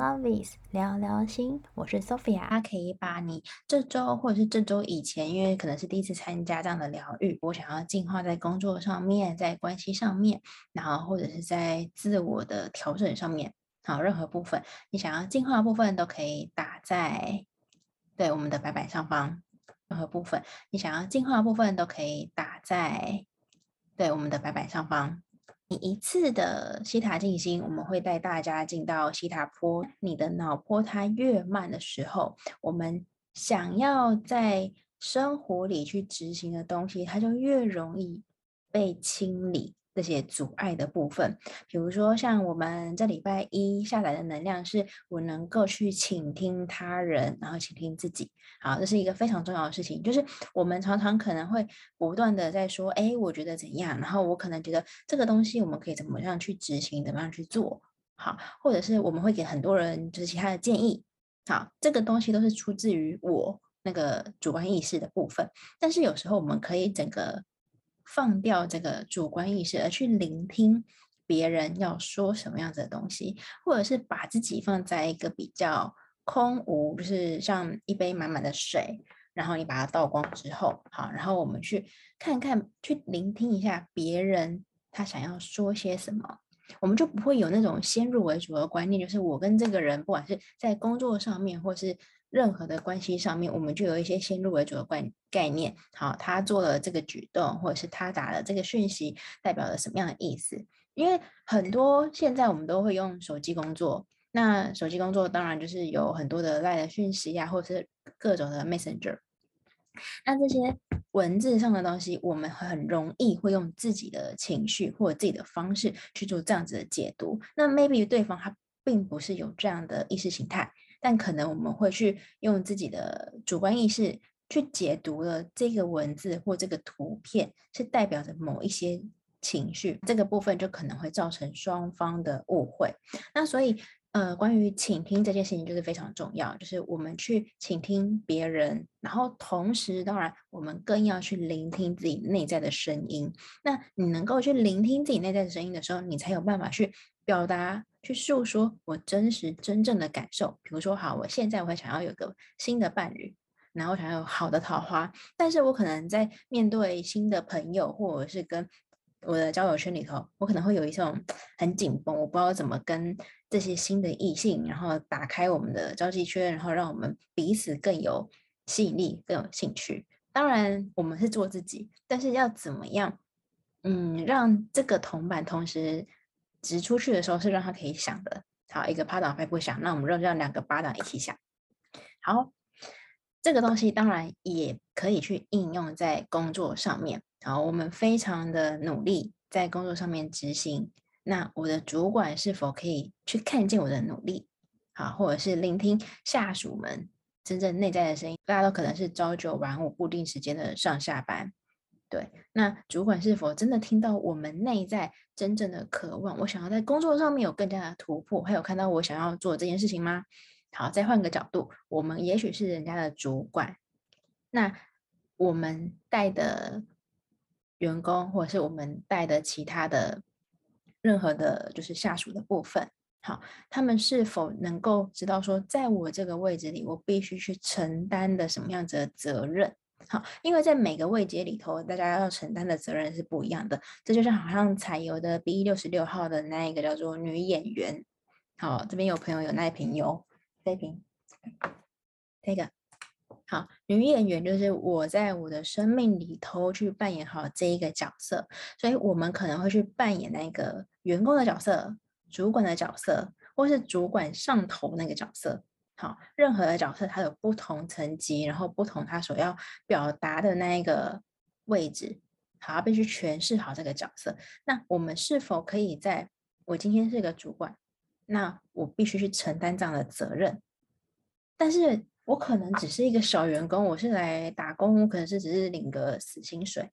Love is 聊聊心，我是 Sophia。他可以把你这周或者是这周以前，因为可能是第一次参加这样的疗愈，我想要进化在工作上面，在关系上面，然后或者是在自我的调整上面，好，任何部分你想要进化的部分都可以打在对我们的白板上方。任何部分你想要进化的部分都可以打在对我们的白板上方。你一次的西塔静心，我们会带大家进到西塔坡。你的脑波它越慢的时候，我们想要在生活里去执行的东西，它就越容易被清理。这些阻碍的部分，比如说像我们这礼拜一下载的能量，是我能够去倾听他人，然后倾听自己。好，这是一个非常重要的事情。就是我们常常可能会不断的在说，哎，我觉得怎样，然后我可能觉得这个东西我们可以怎么样去执行，怎么样去做好，或者是我们会给很多人就是其他的建议。好，这个东西都是出自于我那个主观意识的部分。但是有时候我们可以整个。放掉这个主观意识，而去聆听别人要说什么样子的东西，或者是把自己放在一个比较空无，就是像一杯满满的水，然后你把它倒光之后，好，然后我们去看看，去聆听一下别人他想要说些什么，我们就不会有那种先入为主的观念，就是我跟这个人，不管是在工作上面，或是。任何的关系上面，我们就有一些先入为主的观概念。好，他做了这个举动，或者是他打了这个讯息，代表了什么样的意思？因为很多现在我们都会用手机工作，那手机工作当然就是有很多的 LINE 的讯息呀，或者是各种的 Messenger。那这些文字上的东西，我们很容易会用自己的情绪或者自己的方式去做这样子的解读。那 maybe 对方他并不是有这样的意识形态。但可能我们会去用自己的主观意识去解读了这个文字或这个图片，是代表着某一些情绪，这个部分就可能会造成双方的误会。那所以，呃，关于倾听这件事情就是非常重要，就是我们去倾听别人，然后同时，当然我们更要去聆听自己内在的声音。那你能够去聆听自己内在的声音的时候，你才有办法去表达。去诉说我真实真正的感受，比如说，好，我现在我会想要有个新的伴侣，然后想要有好的桃花，但是我可能在面对新的朋友，或者是跟我的交友圈里头，我可能会有一种很紧绷，我不知道怎么跟这些新的异性，然后打开我们的交际圈，然后让我们彼此更有吸引力，更有兴趣。当然，我们是做自己，但是要怎么样，嗯，让这个铜板同时。直出去的时候是让他可以想的，好，一个巴掌拍不响，那我们就让两个巴掌一起响。好，这个东西当然也可以去应用在工作上面。好，我们非常的努力在工作上面执行，那我的主管是否可以去看见我的努力？好，或者是聆听下属们真正内在的声音？大家都可能是朝九晚五固定时间的上下班。对，那主管是否真的听到我们内在真正的渴望？我想要在工作上面有更加的突破，还有看到我想要做这件事情吗？好，再换个角度，我们也许是人家的主管，那我们带的员工，或者是我们带的其他的任何的，就是下属的部分，好，他们是否能够知道说，在我这个位置里，我必须去承担的什么样子的责任？好，因为在每个位阶里头，大家要承担的责任是不一样的。这就像好像彩油的 B 六十六号的那一个叫做女演员。好，这边有朋友有那一瓶油，这一瓶，这个。好，女演员就是我在我的生命里头去扮演好这一个角色，所以我们可能会去扮演那个员工的角色、主管的角色，或是主管上头那个角色。好，任何的角色它有不同层级，然后不同他所要表达的那一个位置，好，必须诠释好这个角色。那我们是否可以在我今天是个主管，那我必须去承担这样的责任？但是我可能只是一个小员工，我是来打工，我可能是只是领个死薪水。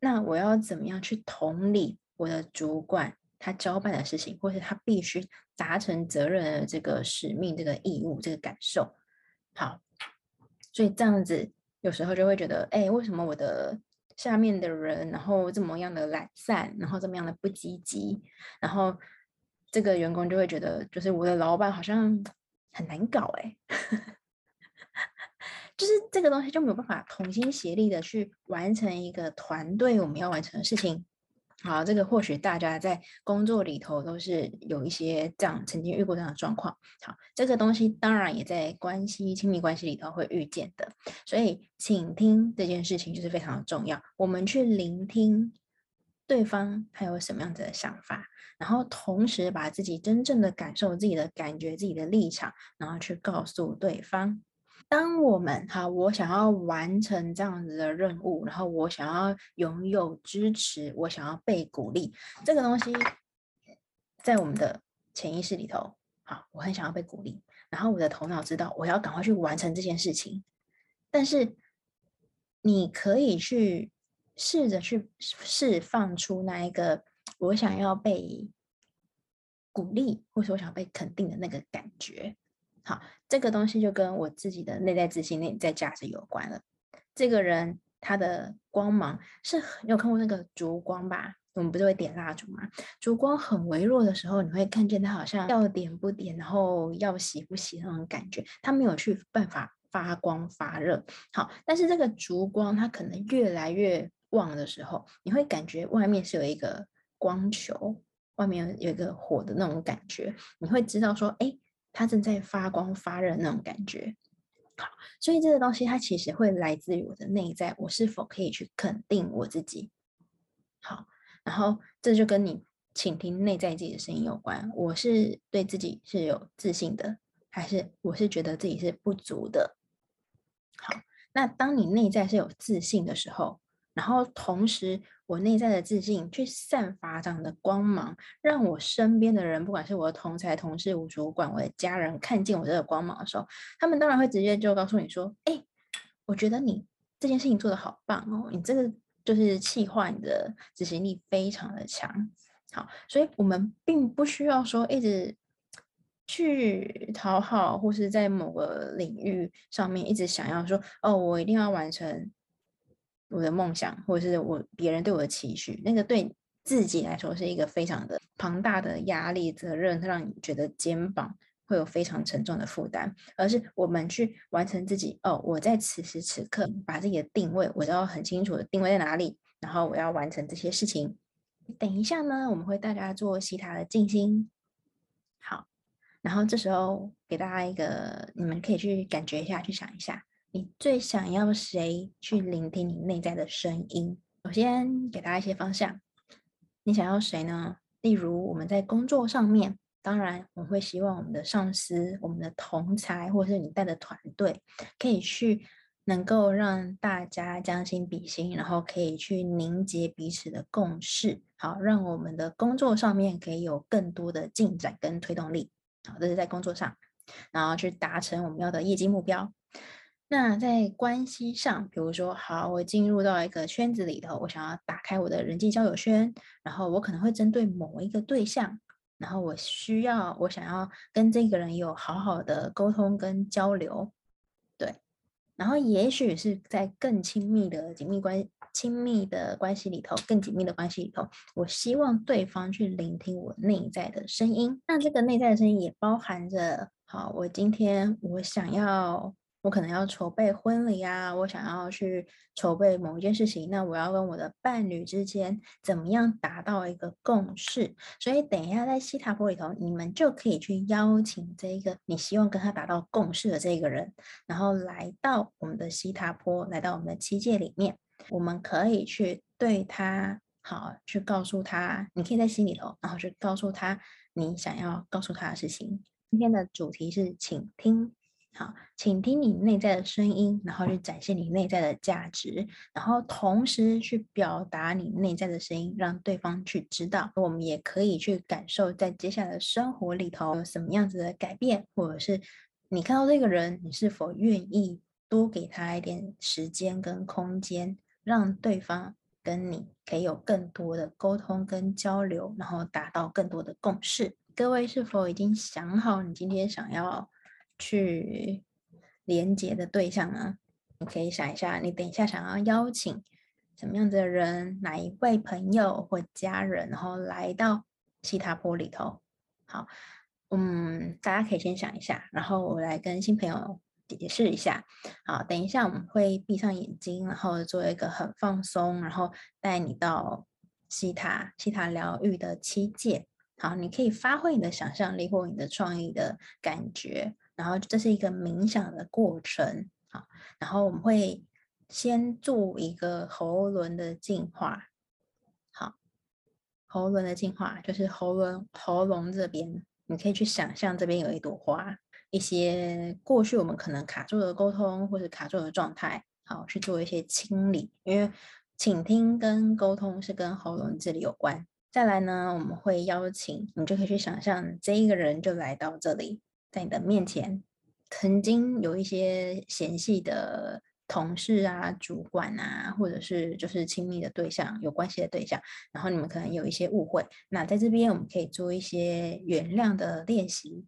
那我要怎么样去同理我的主管？他交办的事情，或是他必须达成责任的这个使命、这个义务、这个感受，好，所以这样子有时候就会觉得，哎，为什么我的下面的人，然后这么样的懒散，然后这么样的不积极，然后这个员工就会觉得，就是我的老板好像很难搞哎，就是这个东西就没有办法同心协力的去完成一个团队我们要完成的事情。好，这个或许大家在工作里头都是有一些这样曾经遇过这样的状况。好，这个东西当然也在关系亲密关系里头会遇见的。所以，倾听这件事情就是非常的重要。我们去聆听对方他有什么样子的想法，然后同时把自己真正的感受、自己的感觉、自己的立场，然后去告诉对方。当我们哈，我想要完成这样子的任务，然后我想要拥有支持，我想要被鼓励，这个东西在我们的潜意识里头，好，我很想要被鼓励，然后我的头脑知道我要赶快去完成这件事情，但是你可以去试着去释放出那一个我想要被鼓励，或是我想要被肯定的那个感觉。这个东西就跟我自己的内在自信、内在价值有关了。这个人他的光芒是，你有看过那个烛光吧？我们不是会点蜡烛吗？烛光很微弱的时候，你会看见它好像要点不点，然后要熄不熄那种感觉，它没有去办法发光发热。好，但是这个烛光它可能越来越旺的时候，你会感觉外面是有一个光球，外面有一个火的那种感觉，你会知道说，哎。它正在发光发热那种感觉，好，所以这个东西它其实会来自于我的内在，我是否可以去肯定我自己？好，然后这就跟你倾听内在自己的声音有关。我是对自己是有自信的，还是我是觉得自己是不足的？好，那当你内在是有自信的时候，然后同时，我内在的自信去散发这样的光芒，让我身边的人，不管是我的同才、同事、我主管、我的家人，看见我这个光芒的时候，他们当然会直接就告诉你说：“哎，我觉得你这件事情做得好棒哦，你这个就是气化，你的执行力非常的强。”好，所以我们并不需要说一直去讨好，或是在某个领域上面一直想要说：“哦，我一定要完成。”我的梦想，或者是我别人对我的期许，那个对自己来说是一个非常的庞大的压力、责任，让你觉得肩膀会有非常沉重的负担。而是我们去完成自己哦，我在此时此刻把自己的定位，我要很清楚的定位在哪里，然后我要完成这些事情。等一下呢，我们会带大家做其他的静心，好，然后这时候给大家一个，你们可以去感觉一下，去想一下。你最想要谁去聆听你内在的声音？首先给大家一些方向，你想要谁呢？例如我们在工作上面，当然我会希望我们的上司、我们的同侪，或者是你带的团队，可以去能够让大家将心比心，然后可以去凝结彼此的共识，好，让我们的工作上面可以有更多的进展跟推动力。好，这是在工作上，然后去达成我们要的业绩目标。那在关系上，比如说，好，我进入到一个圈子里头，我想要打开我的人际交友圈，然后我可能会针对某一个对象，然后我需要，我想要跟这个人有好好的沟通跟交流，对，然后也许是在更亲密的紧密关亲密的关系里头，更紧密的关系里头，我希望对方去聆听我内在的声音。那这个内在的声音也包含着，好，我今天我想要。我可能要筹备婚礼啊，我想要去筹备某一件事情，那我要跟我的伴侣之间怎么样达到一个共识？所以等一下在西塔波里头，你们就可以去邀请这一个你希望跟他达到共识的这个人，然后来到我们的西塔波，来到我们的七界里面，我们可以去对他好，去告诉他，你可以在心里头，然后去告诉他你想要告诉他的事情。今天的主题是倾听。好，请听你内在的声音，然后去展现你内在的价值，然后同时去表达你内在的声音，让对方去知道。我们也可以去感受，在接下来的生活里头有什么样子的改变，或者是你看到这个人，你是否愿意多给他一点时间跟空间，让对方跟你可以有更多的沟通跟交流，然后达到更多的共识。各位是否已经想好你今天想要去连接的对象呢？你可以想一下，你等一下想要邀请什么样子的人，哪一位朋友或家人，然后来到西塔波里头。好，嗯，大家可以先想一下，然后我来跟新朋友解释一下。好，等一下我们会闭上眼睛，然后做一个很放松，然后带你到西塔西塔疗愈的七界。好，你可以发挥你的想象力或你的创意的感觉，然后这是一个冥想的过程。好，然后我们会先做一个喉轮的净化。好喉轮的净化，就是喉轮喉咙这边，你可以去想象这边有一朵花，一些过去我们可能卡住的沟通或者卡住的状态，好，去做一些清理。因为倾听跟沟通是跟喉咙这里有关。再来呢，我们会邀请你，就可以去想象这一个人就来到这里，在你的面前，曾经有一些嫌隙的。同事啊，主管啊，或者是就是亲密的对象，有关系的对象，然后你们可能有一些误会，那在这边我们可以做一些原谅的练习，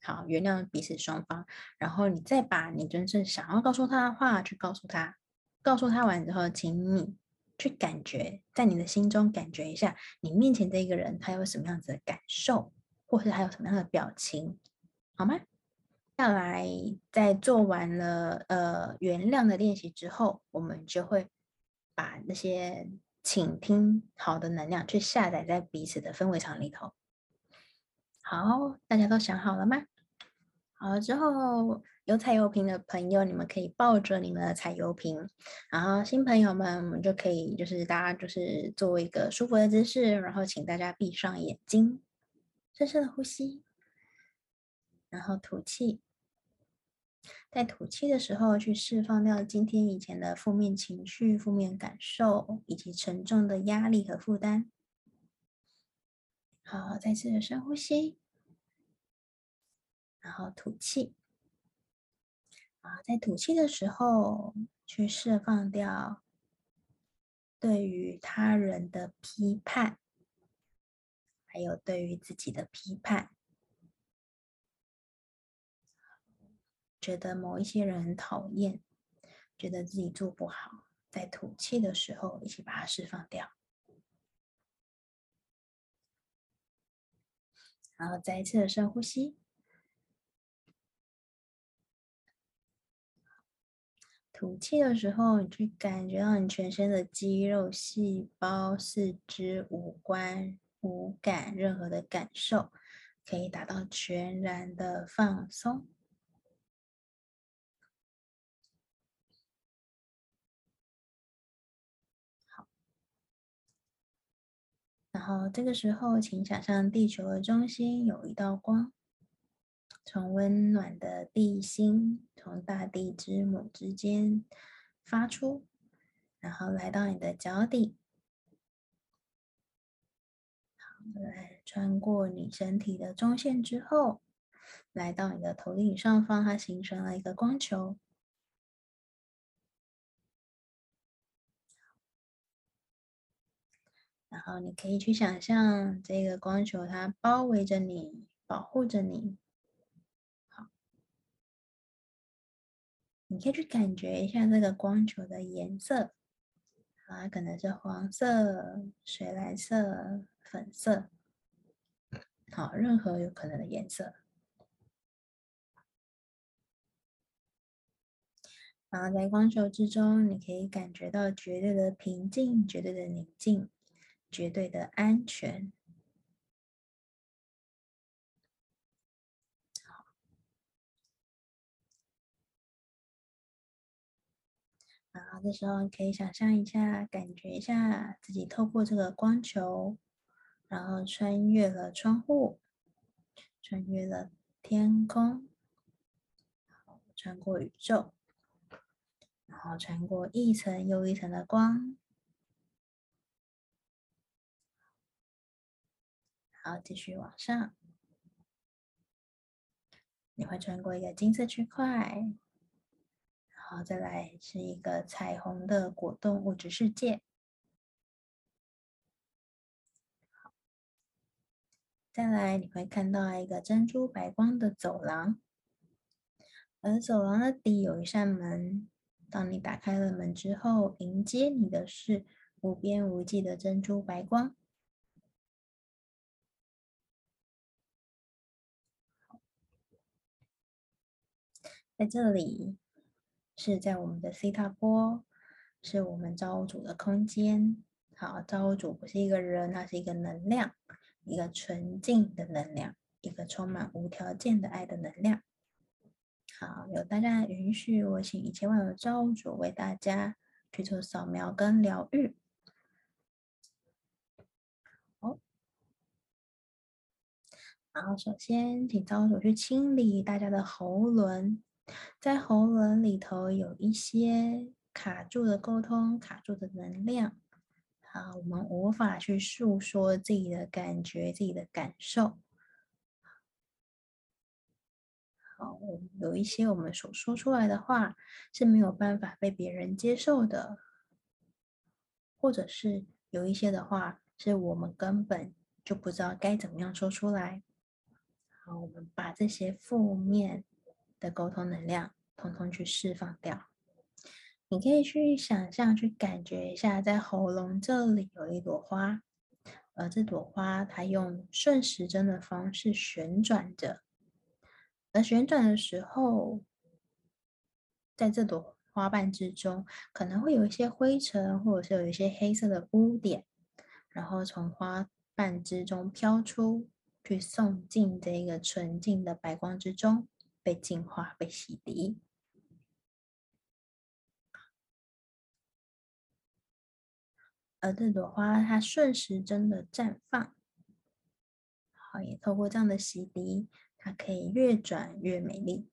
好，原谅彼此双方，然后你再把你真正想要告诉他的话去告诉他，告诉他完之后，请你去感觉，在你的心中感觉一下，你面前这一个人他有什么样子的感受，或是他有什么样的表情，好吗？下来，在做完了呃原谅的练习之后，我们就会把那些倾听好的能量去下载在彼此的氛围场里头。好，大家都想好了吗？好了之后，有彩油瓶的朋友，你们可以抱着你们的彩油瓶。然后新朋友们，我们就可以就是大家就是做一个舒服的姿势，然后请大家闭上眼睛，深深的呼吸。然后吐气，在吐气的时候去释放掉今天以前的负面情绪、负面感受以及沉重的压力和负担。好，再次的深呼吸，然后吐气。啊，在吐气的时候去释放掉对于他人的批判，还有对于自己的批判。觉得某一些人很讨厌，觉得自己做不好，在吐气的时候一起把它释放掉，然后再一次的深呼吸，吐气的时候，你去感觉到你全身的肌肉、细胞、四肢、五官、五感，任何的感受，可以达到全然的放松。后这个时候，请想象地球的中心有一道光，从温暖的地心，从大地之母之间发出，然后来到你的脚底，好，来穿过你身体的中线之后，来到你的头顶上方，它形成了一个光球。然后你可以去想象这个光球，它包围着你，保护着你。好，你可以去感觉一下这个光球的颜色，啊，可能是黄色、水蓝色、粉色，好，任何有可能的颜色。然后在光球之中，你可以感觉到绝对的平静，绝对的宁静。绝对的安全。好，然后这时候你可以想象一下，感觉一下自己透过这个光球，然后穿越了窗户，穿越了天空，穿过宇宙，然后穿过一层又一层的光。好，继续往上，你会穿过一个金色区块，然后再来是一个彩虹的果冻物质世界。再来你会看到一个珍珠白光的走廊，而走廊的底有一扇门。当你打开了门之后，迎接你的是无边无际的珍珠白光。在这里是在我们的 C 塔波，是我们造物主的空间。好，造物主不是一个人，它是一个能量，一个纯净的能量，一个充满无条件的爱的能量。好，有大家的允许，我请一千万的造物主为大家去做扫描跟疗愈。好，好，首先请造物主去清理大家的喉轮，在喉咙里头有一些卡住的沟通、卡住的能量。啊，我们无法去诉说自己的感觉、自己的感受。好，有一些我们所说出来的话是没有办法被别人接受的，或者是有一些的话是我们根本就不知道该怎么样说出来。好，我们把这些负面的沟通能量统统去释放掉。你可以去想象、去感觉一下，在喉咙这里有一朵花，而这朵花它用顺时针的方式旋转着，而旋转的时候，在这朵花瓣之中，可能会有一些灰尘，或者是有一些黑色的污点，然后从花瓣之中飘出去，送进这个纯净的白光之中，被净化、被洗涤。而这朵花，它顺时针的绽放，好，也透过这样的洗涤，它可以越转越美丽。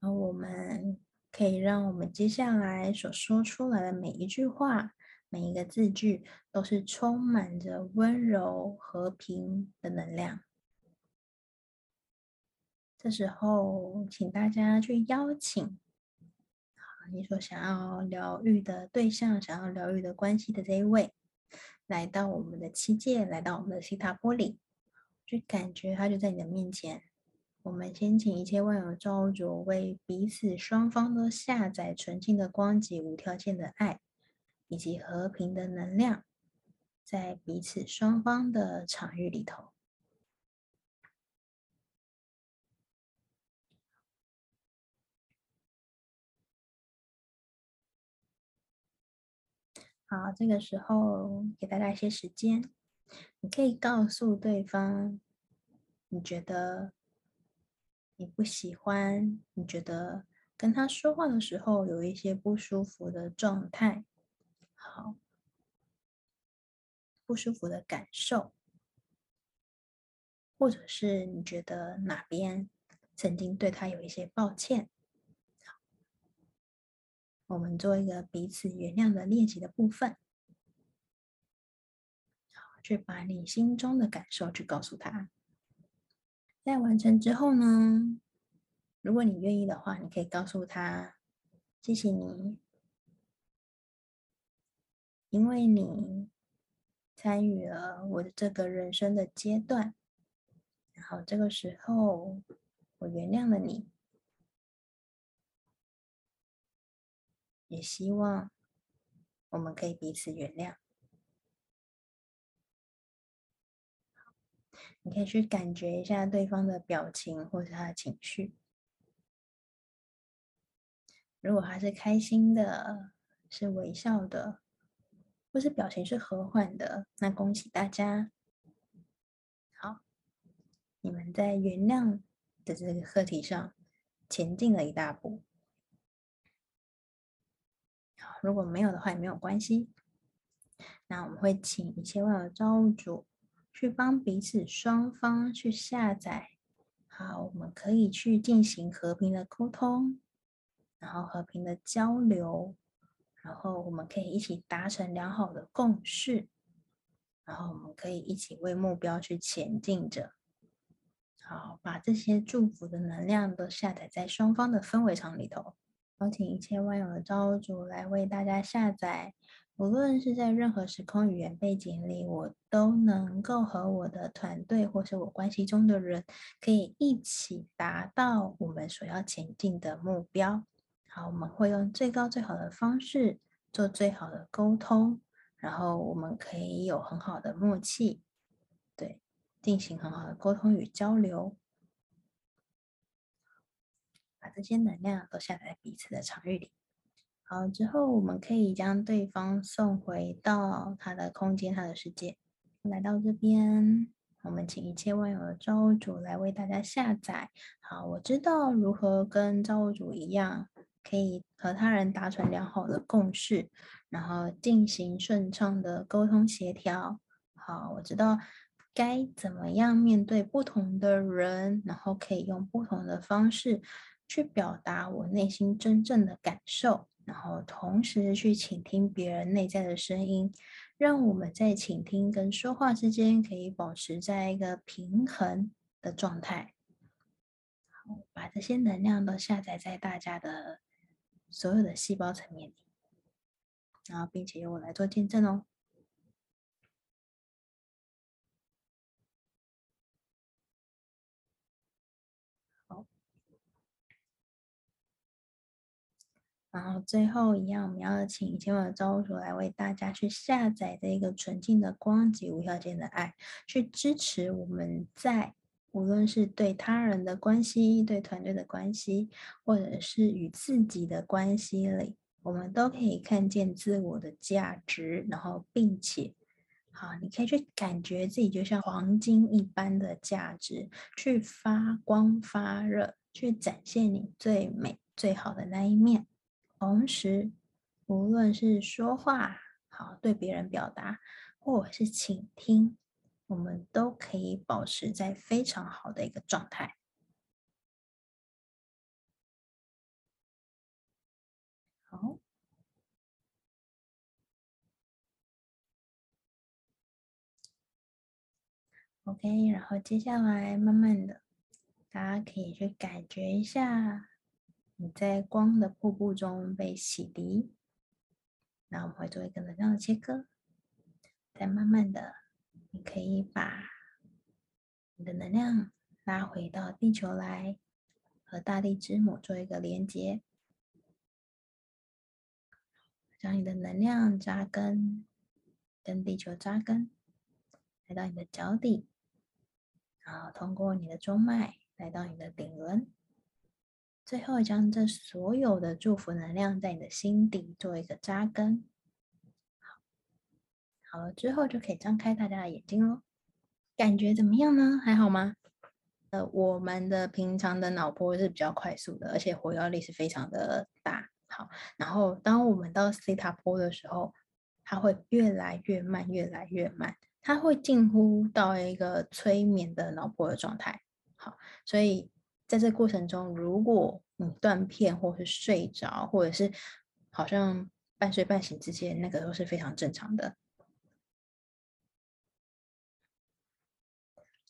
而我们可以让我们接下来所说出来的每一句话、每一个字句，都是充满着温柔、和平的能量。这时候，请大家去邀请，你所想要疗愈的对象，想要疗愈的关系的这一位，来到我们的七界，来到我们的西塔波里，去感觉他就在你的面前。我们先请一切万有造物主为彼此双方都下载纯净的光及无条件的爱，以及和平的能量，在彼此双方的场域里头。好，这个时候给大家一些时间，你可以告诉对方，你觉得你不喜欢，你觉得跟他说话的时候有一些不舒服的状态，好，不舒服的感受，或者是你觉得哪边曾经对他有一些抱歉。我们做一个彼此原谅的练习的部分，去把你心中的感受去告诉他。在完成之后呢，如果你愿意的话，你可以告诉他：“谢谢你，因为你参与了我的这个人生的阶段，然后这个时候我原谅了你。”也希望我们可以彼此原谅。你可以去感觉一下对方的表情或是他的情绪。如果他是开心的，是微笑的，或是表情是和缓的，那恭喜大家。好，你们在原谅的这个课题上前进了一大步。如果没有的话也没有关系，那我们会请一切万有造物主去帮彼此双方去下载，好，我们可以去进行和平的沟通，然后和平的交流，然后我们可以一起达成良好的共识，然后我们可以一起为目标去前进着，好，把这些祝福的能量都下载在双方的氛围场里头。邀请一切万有的造物主来为大家下载，无论是在任何时空语言背景里，我都能够和我的团队或是我关系中的人，可以一起达到我们所要前进的目标。好，我们会用最高最好的方式做最好的沟通，然后我们可以有很好的默契，对，进行很好的沟通与交流，把这些能量都下在彼此的场域里。好，之后我们可以将对方送回到他的空间、他的世界，来到这边。我们请一切万有的造物主来为大家下载。好，我知道如何跟造物主一样，可以和他人达成良好的共识，然后进行顺畅的沟通协调。好，我知道该怎么样面对不同的人，然后可以用不同的方式去表达我内心真正的感受，然后同时去倾听别人内在的声音。让我们在倾听跟说话之间可以保持在一个平衡的状态。好，把这些能量都下载在大家的所有的细胞层面里，然后并且由我来做见证哦。然后最后一样，我们要请一千万的造物主来为大家去下载这一个纯净的光及无条件的爱，去支持我们在无论是对他人的关系、对团队的关系，或者是与自己的关系里，我们都可以看见自我的价值，然后并且，好，你可以去感觉自己就像黄金一般的价值，去发光发热，去展现你最美最好的那一面。同时，无论是说话好对别人表达，或者是倾听，我们都可以保持在非常好的一个状态。好，OK，然后接下来慢慢的，大家可以去感觉一下。你在光的瀑布中被洗涤，那我们会做一个能量的切割，再慢慢的，你可以把你的能量拉回到地球来，和大地之母做一个连接，将你的能量扎根，跟地球扎根，来到你的脚底，然后通过你的中脉来到你的顶轮。最后，将这所有的祝福能量在你的心底做一个扎根。好，好了之后就可以张开大家的眼睛喽。感觉怎么样呢？还好吗？呃，我们的平常的脑波是比较快速的，而且活跃力是非常的大。好，然后当我们到西塔波的时候，它会越来越慢，越来越慢，它会近乎到一个催眠的脑波的状态。好，所以。在这过程中，如果你断片，或是睡着，或者是好像半睡半醒之间，那个都是非常正常的。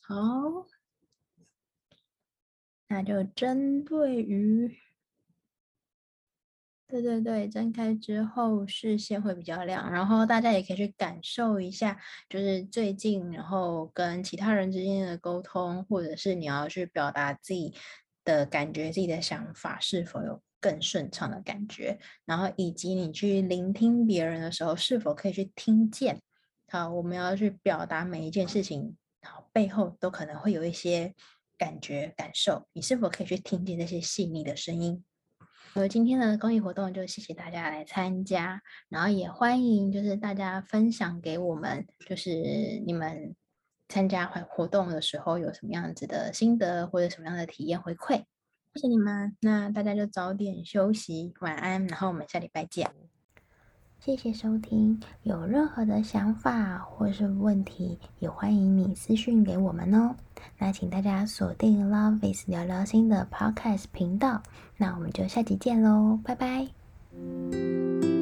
好，那就针对于。对对对，睁开之后视线会比较亮，然后大家也可以去感受一下，就是最近，然后跟其他人之间的沟通，或者是你要去表达自己的感觉、自己的想法，是否有更顺畅的感觉，然后以及你去聆听别人的时候，是否可以去听见。好，我们要去表达每一件事情，好，背后都可能会有一些感觉、感受，你是否可以去听见那些细腻的声音？所以今天的公益活动就谢谢大家来参加，然后也欢迎就是大家分享给我们，就是你们参加活活动的时候有什么样子的心得或者什么样的体验回馈，谢谢你们。那大家就早点休息，晚安，然后我们下礼拜见。谢谢收听，有任何的想法或是问题，也欢迎你私讯给我们哦。那请大家锁定 Love is 聊聊心的 Podcast 频道，那我们就下集见喽，拜拜。